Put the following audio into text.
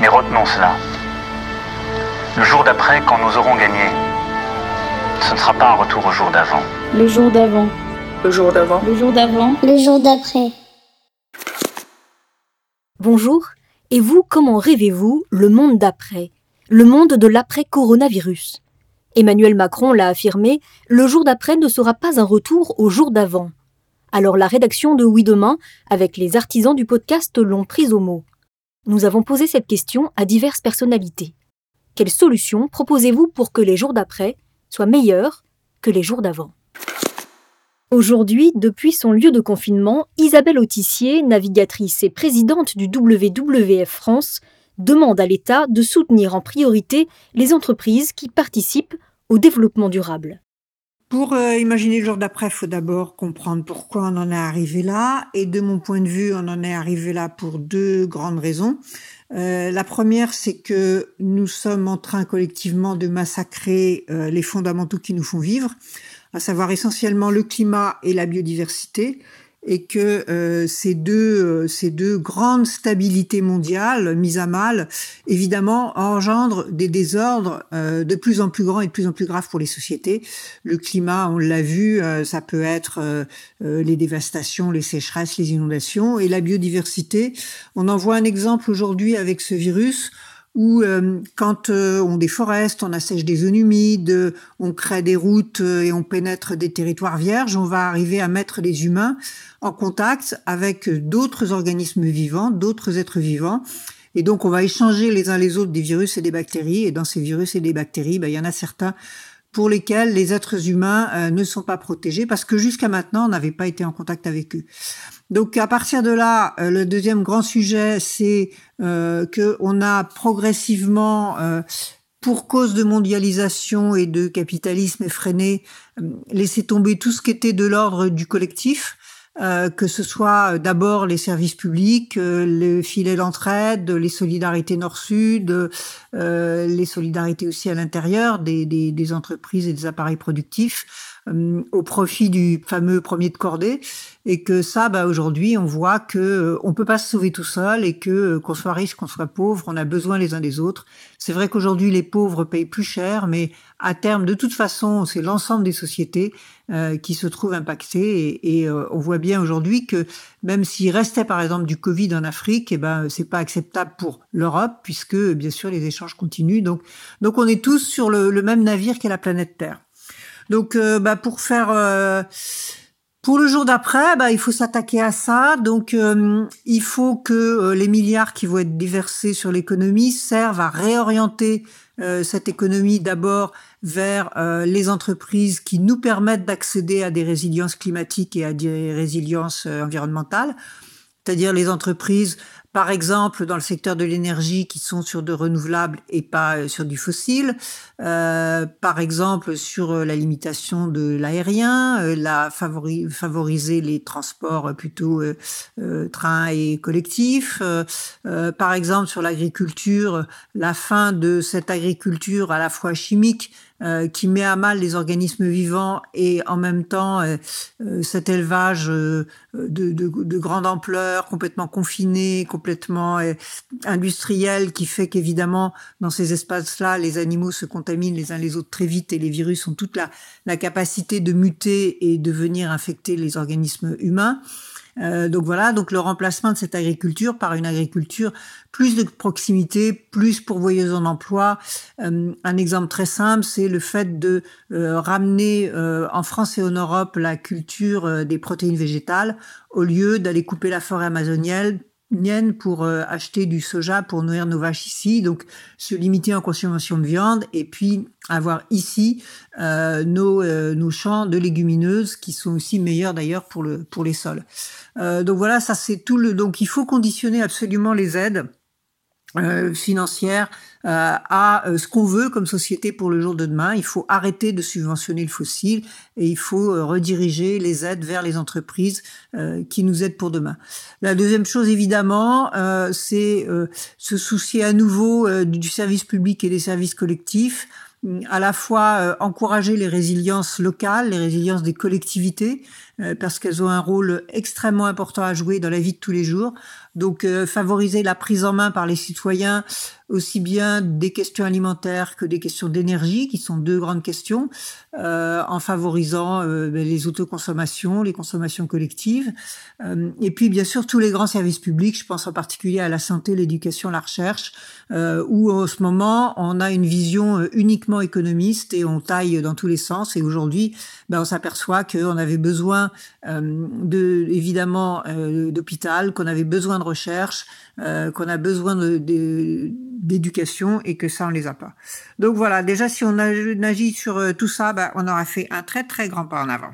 Mais retenons cela. Le jour d'après, quand nous aurons gagné, ce ne sera pas un retour au jour d'avant. Le jour d'avant. Le jour d'avant. Le jour d'avant. Le jour d'après. Bonjour. Et vous, comment rêvez-vous le monde d'après? Le monde de l'après-coronavirus Emmanuel Macron l'a affirmé, le jour d'après ne sera pas un retour au jour d'avant. Alors la rédaction de Oui Demain, avec les artisans du podcast, l'ont prise au mot. Nous avons posé cette question à diverses personnalités. Quelles solutions proposez-vous pour que les jours d'après soient meilleurs que les jours d'avant? Aujourd'hui, depuis son lieu de confinement, Isabelle Autissier, navigatrice et présidente du WWF France, demande à l'État de soutenir en priorité les entreprises qui participent au développement durable. Pour euh, imaginer le jour d'après, il faut d'abord comprendre pourquoi on en est arrivé là. Et de mon point de vue, on en est arrivé là pour deux grandes raisons. Euh, la première, c'est que nous sommes en train collectivement de massacrer euh, les fondamentaux qui nous font vivre, à savoir essentiellement le climat et la biodiversité et que euh, ces deux euh, ces deux grandes stabilités mondiales mises à mal évidemment engendrent des désordres euh, de plus en plus grands et de plus en plus graves pour les sociétés. Le climat on l'a vu ça peut être les dévastations les sécheresses les inondations et la biodiversité. On en voit un exemple aujourd'hui avec ce virus où euh, quand euh, on déforeste, on assèche des zones humides, on crée des routes euh, et on pénètre des territoires vierges, on va arriver à mettre les humains en contact avec d'autres organismes vivants, d'autres êtres vivants. Et donc, on va échanger les uns les autres des virus et des bactéries. Et dans ces virus et des bactéries, ben, il y en a certains pour lesquels les êtres humains ne sont pas protégés parce que jusqu'à maintenant, on n'avait pas été en contact avec eux. Donc à partir de là, euh, le deuxième grand sujet, c'est euh, que on a progressivement, euh, pour cause de mondialisation et de capitalisme effréné, euh, laissé tomber tout ce qui était de l'ordre du collectif. Que ce soit d'abord les services publics, le filet d'entraide, les solidarités nord-sud, les solidarités aussi à l'intérieur des, des, des entreprises et des appareils productifs, euh, au profit du fameux premier de cordée et que ça bah aujourd'hui on voit que euh, on peut pas se sauver tout seul et que euh, qu'on soit riche qu'on soit pauvre on a besoin les uns des autres. C'est vrai qu'aujourd'hui les pauvres payent plus cher mais à terme de toute façon c'est l'ensemble des sociétés qui se trouvent impactées et, et on voit bien aujourd'hui que même s'il restait par exemple du Covid en Afrique et eh ben c'est pas acceptable pour l'Europe puisque bien sûr les échanges continuent. Donc donc on est tous sur le, le même navire qu'est la planète Terre donc, euh, bah, pour faire euh, pour le jour d'après, bah, il faut s'attaquer à ça. Donc, euh, il faut que les milliards qui vont être déversés sur l'économie servent à réorienter cette économie d'abord vers les entreprises qui nous permettent d'accéder à des résiliences climatiques et à des résiliences environnementales, c'est-à-dire les entreprises par exemple dans le secteur de l'énergie qui sont sur de renouvelables et pas euh, sur du fossile, euh, par exemple sur euh, la limitation de l'aérien, euh, la favoriser les transports plutôt euh, trains et collectifs, par exemple sur l'agriculture, la fin de cette agriculture à la fois chimique euh, qui met à mal les organismes vivants et en même temps euh, euh, cet élevage de, de, de, grande ampleur, complètement confiné, industriel, qui fait qu'évidemment dans ces espaces-là, les animaux se contaminent les uns les autres très vite et les virus ont toute la, capacité de muter et de venir infecter les organismes humains. Euh, donc voilà, donc le remplacement de cette agriculture par une agriculture plus de proximité, plus pourvoyeuse en emploi. Euh, un exemple très simple, c'est le fait de euh, ramener en France et en Europe la culture des protéines végétales au lieu d'aller couper la forêt amazonienne pour euh, acheter du soja pour nourrir nos vaches ici, donc se limiter en consommation de viande et puis avoir ici euh, nos, euh, nos champs de légumineuses qui sont aussi meilleurs d'ailleurs pour le pour les sols. donc voilà, ça c'est tout le donc il faut conditionner absolument les aides euh, financière euh, à euh, ce qu'on veut comme société pour le jour de demain. Il faut arrêter de subventionner le fossile et il faut rediriger les aides vers les entreprises qui nous aident pour demain. La deuxième chose, évidemment, c'est se soucier à nouveau du service public et des services collectifs à la fois encourager les résiliences locales, les résiliences des collectivités, parce qu'elles ont un rôle extrêmement important à jouer dans la vie de tous les jours. Donc euh, favoriser la prise en main par les citoyens aussi bien des questions alimentaires que des questions d'énergie, qui sont deux grandes questions, euh, en favorisant euh, ben, les autoconsommations, les consommations collectives, euh, et puis bien sûr tous les grands services publics. Je pense en particulier à la santé, l'éducation, la recherche, euh, où en ce moment on a une vision euh, uniquement économiste et on taille dans tous les sens. Et aujourd'hui, ben, on s'aperçoit qu'on avait besoin euh, de évidemment d'hôpital, qu'on avait besoin de recherche, qu'on a besoin de, de d'éducation et que ça on les a pas. Donc voilà, déjà si on agit sur tout ça, ben, on aura fait un très très grand pas en avant.